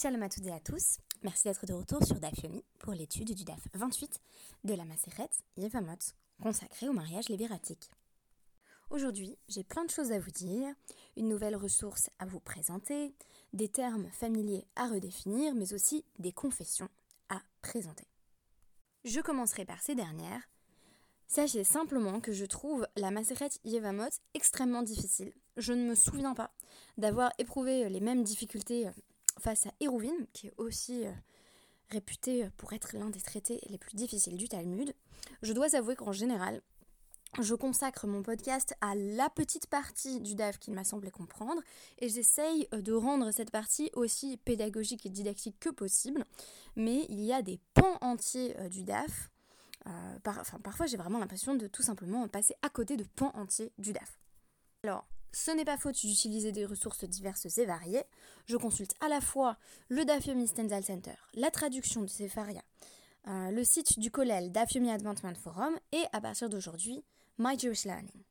Shalom à toutes et à tous. Merci d'être de retour sur DAF Yomi pour l'étude du DAF 28 de la Maseret Yevamot, consacrée au mariage léviratique. Aujourd'hui, j'ai plein de choses à vous dire, une nouvelle ressource à vous présenter, des termes familiers à redéfinir, mais aussi des confessions à présenter. Je commencerai par ces dernières. Sachez simplement que je trouve la Maseret Yevamot extrêmement difficile. Je ne me souviens pas d'avoir éprouvé les mêmes difficultés face à Hérouvine, qui est aussi euh, réputé pour être l'un des traités les plus difficiles du Talmud. Je dois avouer qu'en général, je consacre mon podcast à la petite partie du DAF qu'il m'a semblé comprendre et j'essaye euh, de rendre cette partie aussi pédagogique et didactique que possible. Mais il y a des pans entiers euh, du DAF. parfois j'ai vraiment l'impression de tout simplement passer à côté de pans entiers du DAF. Alors, ce n'est pas faute d'utiliser des ressources diverses et variées. Je consulte à la fois le Dafyomi Stendhal Center, la traduction de Sefaria, euh, le site du Kollel Dafyomi Advancement Forum et à partir d'aujourd'hui, My Jewish Learning.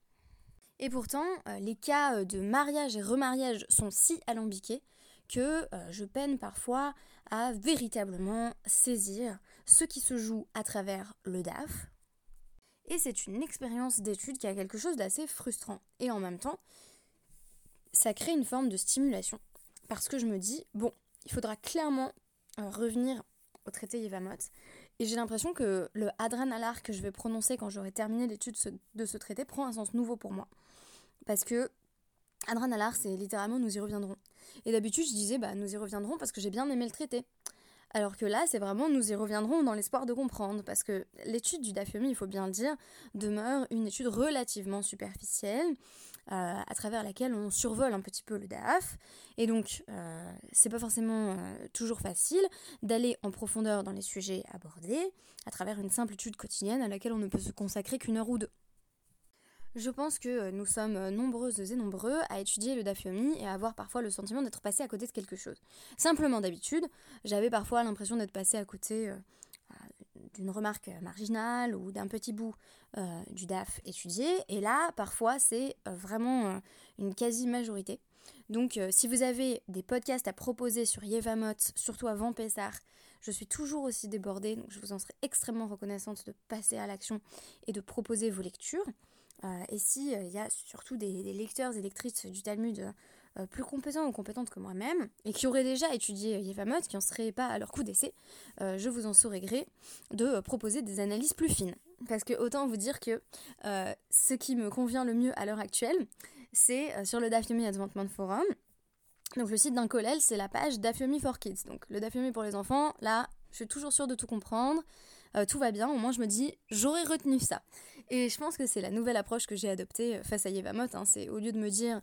Et pourtant, euh, les cas euh, de mariage et remariage sont si alambiqués que je peine parfois à véritablement saisir ce qui se joue à travers le DAF. Et c'est une expérience d'étude qui a quelque chose d'assez frustrant. Et en même temps, ça crée une forme de stimulation. Parce que je me dis, bon, il faudra clairement euh, revenir au traité Yevamot. Et j'ai l'impression que le Adran Alar que je vais prononcer quand j'aurai terminé l'étude de ce traité prend un sens nouveau pour moi. Parce que Adran Alar, c'est littéralement nous y reviendrons. Et d'habitude, je disais, bah, nous y reviendrons parce que j'ai bien aimé le traité. Alors que là, c'est vraiment nous y reviendrons dans l'espoir de comprendre, parce que l'étude du Dafyomi, il faut bien le dire, demeure une étude relativement superficielle, euh, à travers laquelle on survole un petit peu le DAF. Et donc, euh, c'est pas forcément euh, toujours facile d'aller en profondeur dans les sujets abordés à travers une simple étude quotidienne à laquelle on ne peut se consacrer qu'une heure ou deux. Je pense que nous sommes nombreuses et nombreux à étudier le Dafyomi et à avoir parfois le sentiment d'être passé à côté de quelque chose. Simplement d'habitude, j'avais parfois l'impression d'être passé à côté d'une remarque marginale ou d'un petit bout euh, du DAF étudié. Et là, parfois, c'est euh, vraiment euh, une quasi-majorité. Donc, si vous avez des podcasts à proposer sur Yevamot, surtout avant Pessar, je suis toujours aussi débordée, donc je vous en serai extrêmement reconnaissante de passer à l'action et de proposer vos lectures. Et si il y a surtout des, lecteurs et lectrices du Talmud euh, plus compétents ou compétentes que moi-même, et qui auraient déjà étudié Yevamot, qui n'en seraient pas à leur coup d'essai, euh, je vous en saurais gré de euh, proposer des analyses plus fines. Parce que autant vous dire que ce qui me convient le mieux à l'heure actuelle, c'est sur le Dafyomi Advancement Forum. Donc le site d'un collège, c'est la page Dafyomi for Kids. Donc le Dafyomi pour les enfants, là, je suis toujours sûre de tout comprendre. Euh, tout va bien, au moins je me dis, j'aurais retenu ça. Et je pense que c'est la nouvelle approche que j'ai adoptée euh, face à Yevamot. Hein. c'est au lieu de me dire,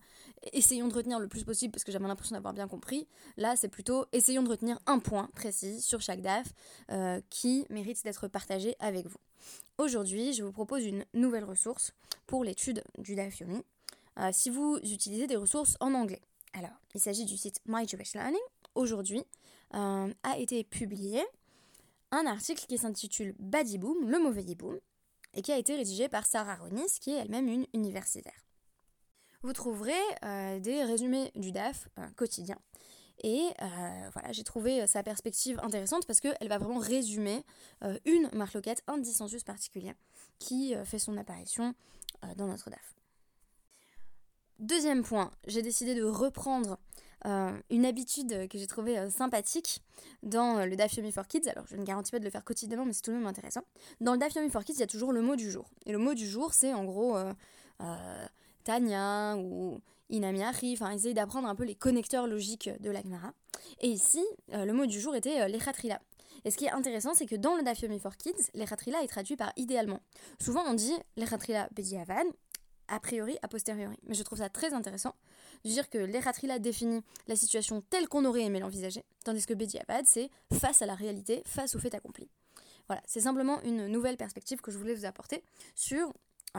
essayons de retenir le plus possible parce que j'avais l'impression d'avoir bien compris, là c'est plutôt, essayons de retenir un point précis sur chaque DAF euh, qui mérite d'être partagé avec vous. Aujourd'hui, je vous propose une nouvelle ressource pour l'étude du DAF Yomi. si vous utilisez des ressources en anglais. Alors, il s'agit du site My Learning. Aujourd'hui, a été publié un article qui s'intitule Badiboom, le mauvais boom, et qui a été rédigé par Sarah Ronis, qui est elle-même une universitaire. Vous trouverez euh, des résumés du DAF euh, quotidien. Et euh, voilà, j'ai trouvé sa perspective intéressante parce qu'elle va vraiment résumer une marloquette, un dissensus particulier qui fait son apparition dans notre DAF. Deuxième point, j'ai décidé de reprendre euh, une habitude que j'ai trouvée euh, sympathique dans euh, le Dafyomi for Kids. Alors, je ne garantis pas de le faire quotidiennement, mais c'est tout de même intéressant. Dans le Dafyomi for Kids, il y a toujours le mot du jour. Et le mot du jour, c'est en gros Tanya ou Inamiari. Enfin, essayer d'apprendre un peu les connecteurs logiques de l'Agmara. Et ici, le mot du jour était l'Echatrila. Et ce qui est intéressant, c'est que dans le Dafyomi for Kids, l'Echatrila est traduit par idéalement. Souvent, on dit l'Echatrila Bediavan, a priori, a posteriori. Mais je trouve ça très intéressant de dire que l'Eratrila définit la situation telle qu'on aurait aimé l'envisager, tandis que Bediabad, c'est face à la réalité, face au fait accompli. Voilà, c'est simplement une nouvelle perspective que je voulais vous apporter sur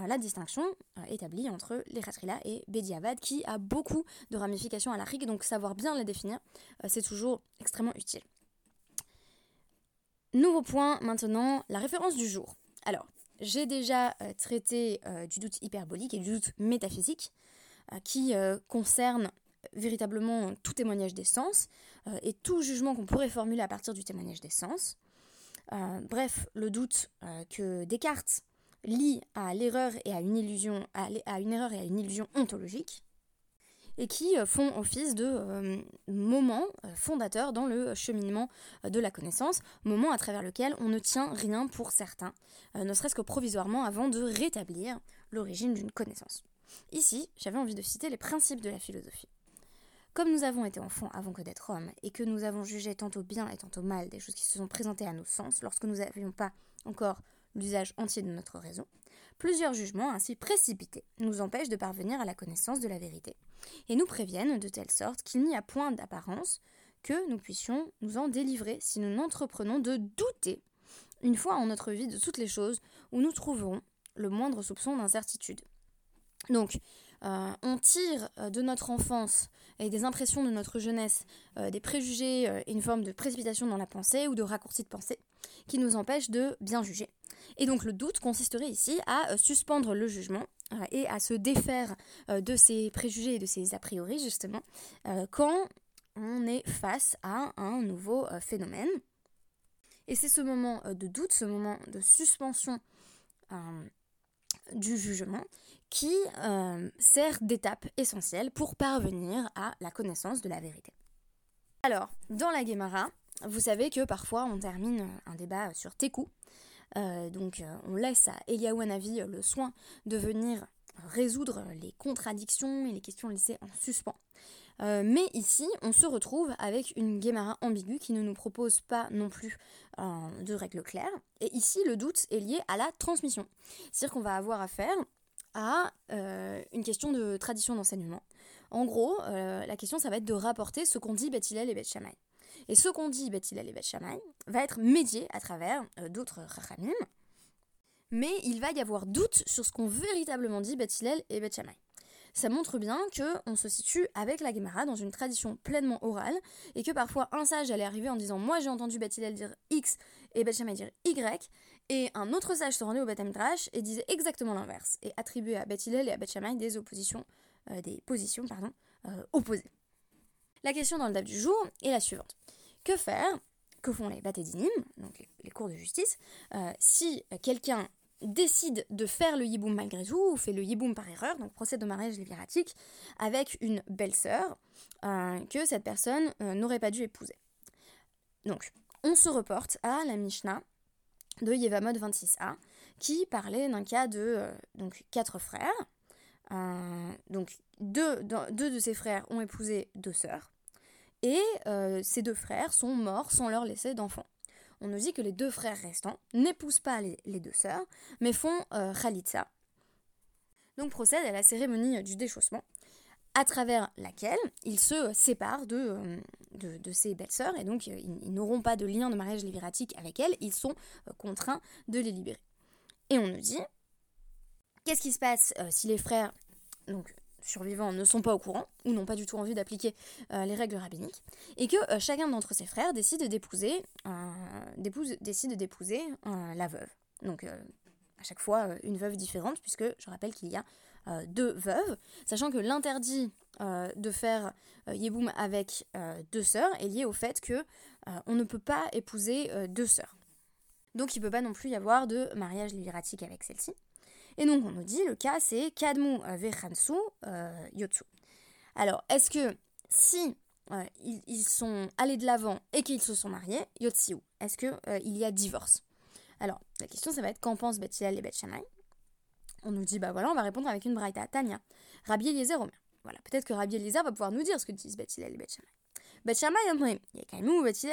la distinction euh, établie entre l'Eratrila et Bediavad, qui a beaucoup de ramifications à la rigue, donc savoir bien la définir, euh, c'est toujours extrêmement utile. Nouveau point maintenant, la référence du jour. Alors, j'ai déjà traité du doute hyperbolique et du doute métaphysique. Euh, qui euh, concerne véritablement tout témoignage des sens et tout jugement qu'on pourrait formuler à partir du témoignage des sens. bref, le doute que Descartes lie à une illusion, à, une erreur et à une illusion ontologique, et qui euh, font office de euh, moments euh, fondateurs dans le cheminement de la connaissance, moment à travers lequel on ne tient rien pour certain, ne serait-ce que provisoirement avant de rétablir l'origine d'une connaissance. Ici, j'avais envie de citer les principes de la philosophie. Comme nous avons été enfants avant que d'être hommes, et que nous avons jugé tantôt bien et tantôt mal des choses qui se sont présentées à nos sens lorsque nous n'avions pas encore l'usage entier de notre raison, plusieurs jugements ainsi précipités nous empêchent de parvenir à la connaissance de la vérité, et nous préviennent de telle sorte qu'il n'y a point d'apparence que nous puissions nous en délivrer si nous n'entreprenons de douter, une fois en notre vie, de toutes les choses où nous trouverons le moindre soupçon d'incertitude. Donc, euh, on tire euh, de notre enfance et des impressions de notre jeunesse euh, des préjugés et une forme de précipitation dans la pensée ou de raccourci de pensée qui nous empêche de bien juger. Et donc le doute consisterait ici à suspendre le jugement et à se défaire de ces préjugés et de ces a priori justement quand on est face à un nouveau phénomène. Et c'est ce moment de doute, ce moment de suspension du jugement qui euh, sert d'étape essentielle pour parvenir à la connaissance de la vérité. Alors, dans la Guémara, vous savez que parfois on termine un débat sur Teku. Euh, donc euh, on laisse à Eliaou Hanavi le soin de venir résoudre les contradictions et les questions laissées en suspens. mais ici, on se retrouve avec une Guémara ambiguë qui ne nous propose pas non plus de règles claires. Et ici, le doute est lié à la transmission. C'est-à-dire qu'on va avoir affaire à euh, une question de tradition d'enseignement. En gros, euh, la question, ça va être de rapporter ce qu'on dit Beth et Beth. Et ce qu'on dit Beth et Beth Shammai va être médié à travers euh, d'autres rachamim, mais il va y avoir doute sur ce qu'ont véritablement dit Beth et Beth Shammai. Ça montre bien qu'on se situe avec la Gemara dans une tradition pleinement orale et que parfois un sage allait arriver en disant Moi j'ai entendu Beth dire X et Beth Shammai dire Y, et un autre sage se rendait au Beth et disait exactement l'inverse, et attribuait à Beth et à Beth des oppositions, euh, des positions pardon, euh, opposées. La question dans le DAF du jour est la suivante. Que faire, que font les Batédinim, donc les, cours de justice, euh, si quelqu'un décide de faire le yiboum malgré tout, ou fait le yiboum par erreur, donc procède au mariage léviratique, avec une belle-sœur que cette personne n'aurait pas dû épouser. Donc, on se reporte à la Mishnah de Yevamot 26a, qui parlait d'un cas de euh, quatre frères. Euh, donc deux, deux, de ses frères ont épousé deux sœurs, et euh, ces deux frères sont morts sans leur laisser d'enfants. On nous dit que les deux frères restants n'épousent pas les, deux sœurs, mais font Khalitsa. Donc procèdent à la cérémonie du déchaussement, à travers laquelle ils se séparent de, de, de ses belles-sœurs, et donc euh, ils, n'auront pas de lien de mariage libératique avec elles, ils sont euh, contraints de les libérer. Et on nous dit, qu'est-ce qui se passe euh, si les frères survivants ne sont pas au courant, ou n'ont pas du tout envie d'appliquer les règles rabbiniques, et que chacun d'entre ses frères décide d'épouser, la veuve. Donc à chaque fois une veuve différente, puisque je rappelle qu'il y a deux veuves, sachant que l'interdit euh, de faire euh, Yeboum avec euh, deux sœurs est lié au fait que on ne peut pas épouser deux sœurs. Donc il ne peut pas non plus y avoir de mariage libératique avec celle-ci. Et donc on nous dit, le cas c'est Kadmu Vechansu Yotsu. Alors est-ce que si ils, sont allés de l'avant et qu'ils se sont mariés, Yotsiu, est-ce qu'il il y a divorce? Alors la question ça va être qu'en pense Bethilal et Beth On nous dit, bah voilà, on va répondre avec une braïta. Tanya, Rabbi Eliezer Omer. Voilà, peut-être que Rabbi Eliezer va pouvoir nous dire ce que disent Beth et Beth Shammai. Beth Shammai omrim, Yekaimu, Beth.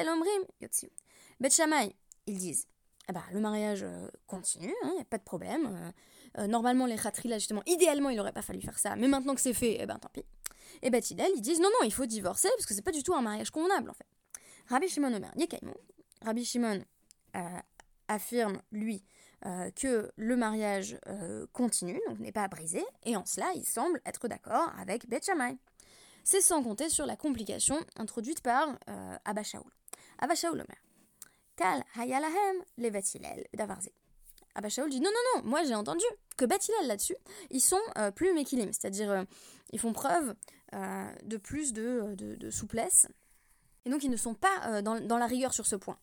Beth Shammai, ils disent, eh ben, le mariage euh, continue, il hein, n'y a pas de problème. Euh, euh, normalement, les là, justement, idéalement, il n'aurait pas fallu faire ça, mais maintenant que c'est fait, eh ben, tant pis. Et Beth Hillel, ils disent, non, non, il faut divorcer, parce que c'est pas du tout un mariage convenable, en fait. Rabbi Shimon Omer, Yekaimu. Rabbi Shimon affirme, lui, euh, que le mariage euh, continue, donc n'est pas brisé, et en cela il semble être d'accord avec Shammai. C'est sans compter sur la complication introduite par euh, Abba Shaul. Abba Shaul Omer. Kal hayalahem levatilel davarze. Abba Shaul dit non, non, non, moi j'ai entendu que Beth là-dessus, ils sont plus mekilim, c'est-à-dire ils font preuve de plus de, souplesse. Et donc ils ne sont pas dans, la rigueur sur ce point.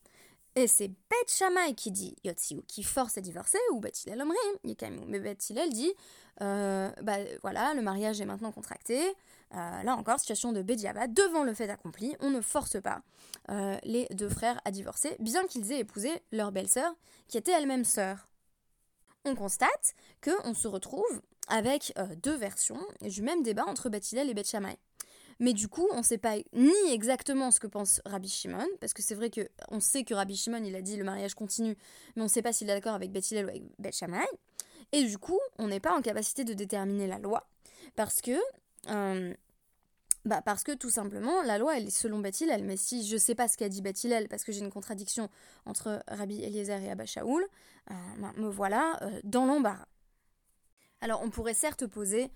Et c'est Beth Shammai qui dit Yotziu, qui force à divorcer, ou Beth Hillel Omrim, mais Beth Hillel dit euh, bah voilà, le mariage est maintenant contracté. Euh, là encore, situation de Bediaba, devant le fait accompli, on ne force pas euh, les deux frères à divorcer, bien qu'ils aient épousé leur belle-sœur, qui était elle-même sœur. On constate qu'on se retrouve avec deux versions du même débat entre Beth Hillel et Beth. Mais du coup, on ne sait pas ni exactement ce que pense Rabbi Shimon, parce que c'est vrai que on sait que Rabbi Shimon, il a dit le mariage continue, mais on ne sait pas s'il est d'accord avec Beth Hillel ou avec Beth Shammai. Et du coup, on n'est pas en capacité de déterminer la loi, parce que... Euh, bah parce que tout simplement, la loi, elle est selon Beth Hillel, mais si je sais pas ce qu'a dit Beth Hillel, parce que j'ai une contradiction entre Rabbi Eliezer et Abba Shaoul, euh, bah, me voilà euh, dans l'embarras. Alors on pourrait certes poser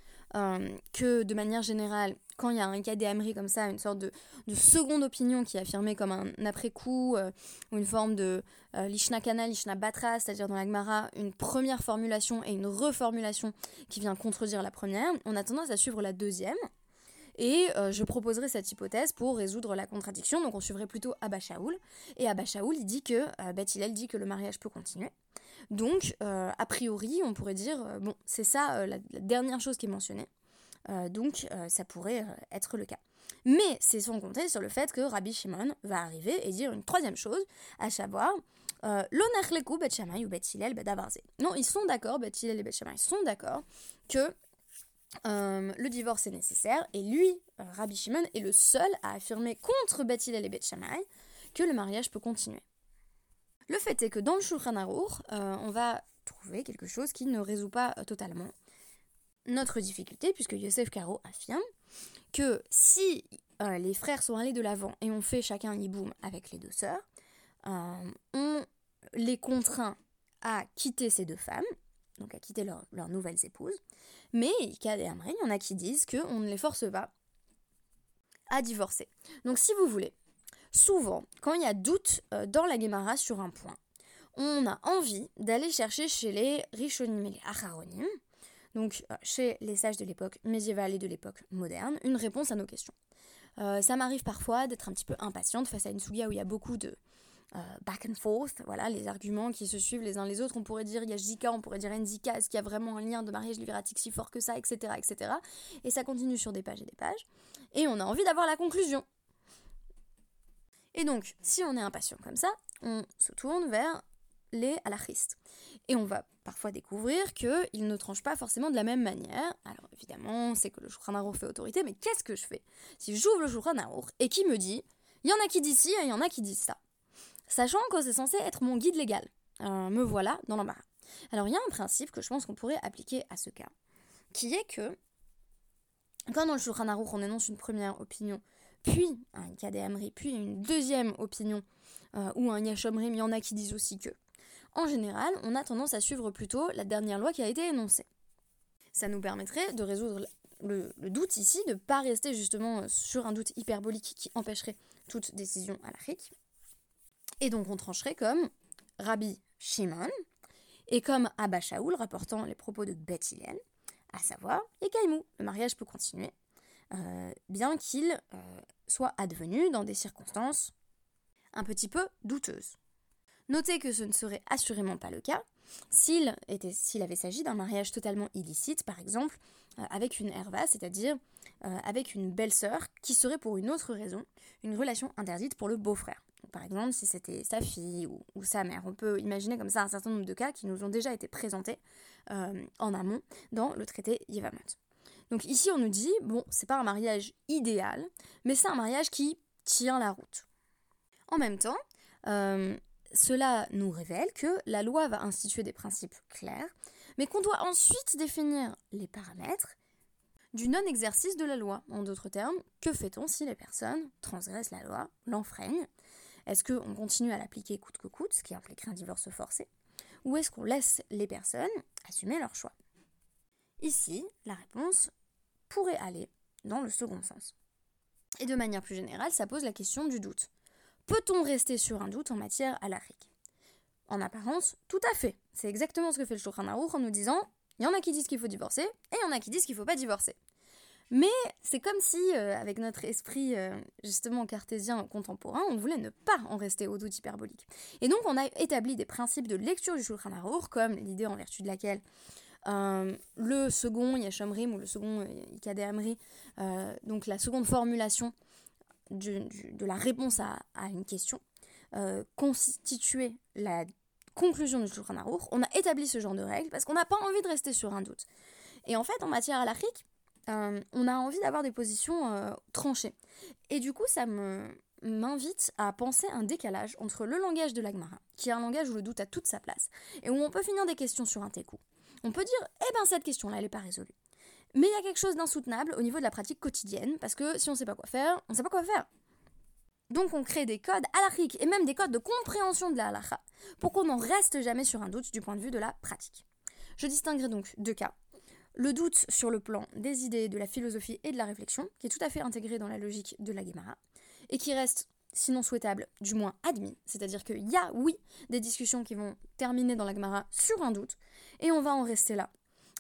que de manière générale, quand il y a un cas des comme ça, une sorte de, seconde opinion qui est affirmée comme un après-coup, euh, ou une forme de euh, lishna kana, lishna batra, c'est-à-dire dans la Gemara, une première formulation et une reformulation qui vient contredire la première, on a tendance à suivre la deuxième. Et euh, je proposerai cette hypothèse pour résoudre la contradiction. Donc on suivrait plutôt Abba Shaoul. Et Abba Shaoul, il dit que, euh, Beth dit que le mariage peut continuer. Donc, a priori, on pourrait dire, bon, c'est ça la, dernière chose qui est mentionnée. Euh, donc euh, ça pourrait euh, être le cas. Mais c'est sans compter sur le fait que Rabbi Shimon va arriver et dire une troisième chose, à savoir bet Non, ils sont d'accord, bet et bet ils sont d'accord que le divorce est nécessaire et lui, Rabbi Shimon, est le seul à affirmer contre bet et bet que le mariage peut continuer. Le fait est que dans le Shulchan Aruch, on va trouver quelque chose qui ne résout pas totalement notre difficulté, puisque Yosef Caro affirme que si euh, les frères sont allés de l'avant et ont fait chacun un hiboum avec les deux sœurs, euh, on les contraint à quitter ces deux femmes, donc à quitter leurs nouvelles épouses, mais il y en a qui disent qu'on ne les force pas à divorcer. Donc si vous voulez, souvent, quand il y a doute euh, dans la Gemara sur un point, on a envie d'aller chercher chez les Rishonim et les Acharonim, donc euh, chez les sages de l'époque médiévale et de l'époque moderne, une réponse à nos questions. Euh, ça m'arrive parfois d'être un petit peu impatiente face à une soulia où il y a beaucoup de euh, back and forth, voilà, les arguments qui se suivent les uns les autres. On pourrait dire il y a Jika, on pourrait dire Nzika, est-ce qu'il y a vraiment un lien de mariage libératique si fort que ça, etc., etc. Et ça continue sur des pages et des pages. Et on a envie d'avoir la conclusion. Et donc, si on est impatient comme ça, on se tourne vers les alachistes. Et on va parfois découvrir qu'ils ne tranchent pas forcément de la même manière. Alors évidemment, c'est que le Shulchan fait autorité, mais qu'est-ce que je fais? Si j'ouvre le Shulchan et qui me dit, il y en a qui disent ci et il y en a qui disent ça. Sachant que c'est censé être mon guide légal. Euh, me voilà dans l'embarras. Alors il y a un principe que je pense qu'on pourrait appliquer à ce cas, qui est que quand dans le Shulchan on énonce une première opinion, puis un Kadeh puis une deuxième opinion, euh, ou un Yashomrim, il y en a qui disent aussi que en général, on a tendance à suivre plutôt la dernière loi qui a été énoncée. Ça nous permettrait de résoudre le, doute ici, de ne pas rester justement sur un doute hyperbolique qui empêcherait toute décision à la Et donc on trancherait comme Rabbi Shimon et comme Abba Shaoul rapportant les propos de Beth à savoir les Kaimou. Le mariage peut continuer, euh, bien qu'il euh, soit advenu dans des circonstances un petit peu douteuses. Notez que ce ne serait assurément pas le cas s'il, avait s'agi d'un mariage totalement illicite, par exemple, euh, avec une herva, c'est-à-dire avec une belle-sœur, qui serait pour une autre raison une relation interdite pour le beau-frère. Par exemple, si c'était sa fille ou, sa mère. On peut imaginer comme ça un certain nombre de cas qui nous ont déjà été présentés euh, en amont dans le traité Yevamot. Donc ici, on nous dit, bon, c'est pas un mariage idéal, mais c'est un mariage qui tient la route. En même temps, cela nous révèle que la loi va instituer des principes clairs, mais qu'on doit ensuite définir les paramètres du non-exercice de la loi. En d'autres termes, que fait-on si les personnes transgressent la loi, l'enfreignent Est-ce qu'on continue à l'appliquer coûte que coûte, ce qui impliquerait un divorce forcé? Ou est-ce qu'on laisse les personnes assumer leur choix? Ici, la réponse pourrait aller dans le second sens. Et de manière plus générale, ça pose la question du doute. Peut-on rester sur un doute en matière alarique en apparence, tout à fait. C'est exactement ce que fait le Shulchan en nous disant il y en a qui disent qu'il faut divorcer et il y en a qui disent qu'il ne faut pas divorcer. Mais c'est comme si, euh, avec notre esprit euh, justement cartésien contemporain, on voulait ne pas en rester au doute hyperbolique. Et donc on a établi des principes de lecture du Shulchan Aruch, comme l'idée en vertu de laquelle euh, le second Yashomrim ou le second Ikadéamri, donc la seconde formulation de la réponse à, une question, constituait la conclusion du Shulchan Aruch. On a établi ce genre de règles parce qu'on n'a pas envie de rester sur un doute. Et en fait, en matière halachique, euh, on a envie d'avoir des positions euh, tranchées. Et du coup, ça me m'invite à penser un décalage entre le langage de l'Agmara, qui est un langage où le doute a toute sa place, et où on peut finir des questions sur un técou. On peut dire, eh ben cette question-là, elle n'est pas résolue. Mais il y a quelque chose d'insoutenable au niveau de la pratique quotidienne, parce que si on ne sait pas quoi faire, on ne sait pas quoi faire. Donc on crée des codes halachiques et même des codes de compréhension de la pour qu'on n'en reste jamais sur un doute du point de vue de la pratique. Je distinguerai donc deux cas le doute sur le plan des idées, de la philosophie et de la réflexion, qui est tout à fait intégré dans la logique de la Guémara, et qui reste, sinon souhaitable, du moins admis. C'est-à-dire qu'il y a, oui, des discussions qui vont terminer dans la Gemara sur un doute, et on va en rester là.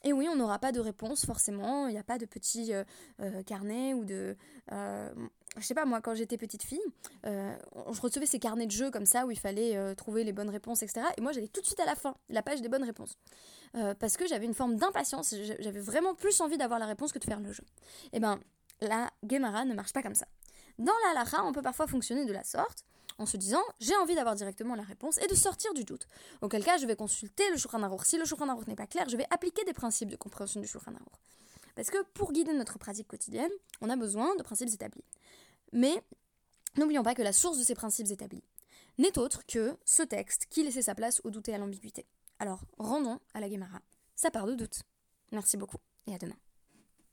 Et oui, on n'aura pas de réponse forcément, il n'y a pas de petit euh, euh, carnet ou de... Euh, je sais pas, moi, quand j'étais petite fille, je recevais ces carnets de jeux comme ça où il fallait trouver les bonnes réponses, etc. Et moi, j'allais tout de suite à la fin, la page des bonnes réponses. parce que j'avais une forme d'impatience, j'avais vraiment plus envie d'avoir la réponse que de faire le jeu. Et eh ben, la Gemara ne marche pas comme ça. Dans la Lara, on peut parfois fonctionner de la sorte en se disant j'ai envie d'avoir directement la réponse et de sortir du doute. Auquel cas, je vais consulter le Shulchan Aruch. Si le Shulchan Aruch n'est pas clair, je vais appliquer des principes de compréhension du Shulchan Aruch. Parce que pour guider notre pratique quotidienne, on a besoin de principes établis. Mais n'oublions pas que la source de ces principes établis n'est autre que ce texte qui laissait sa place au doute et à l'ambiguïté. Alors, rendons à la Gemara sa part de doute. Merci beaucoup et à demain.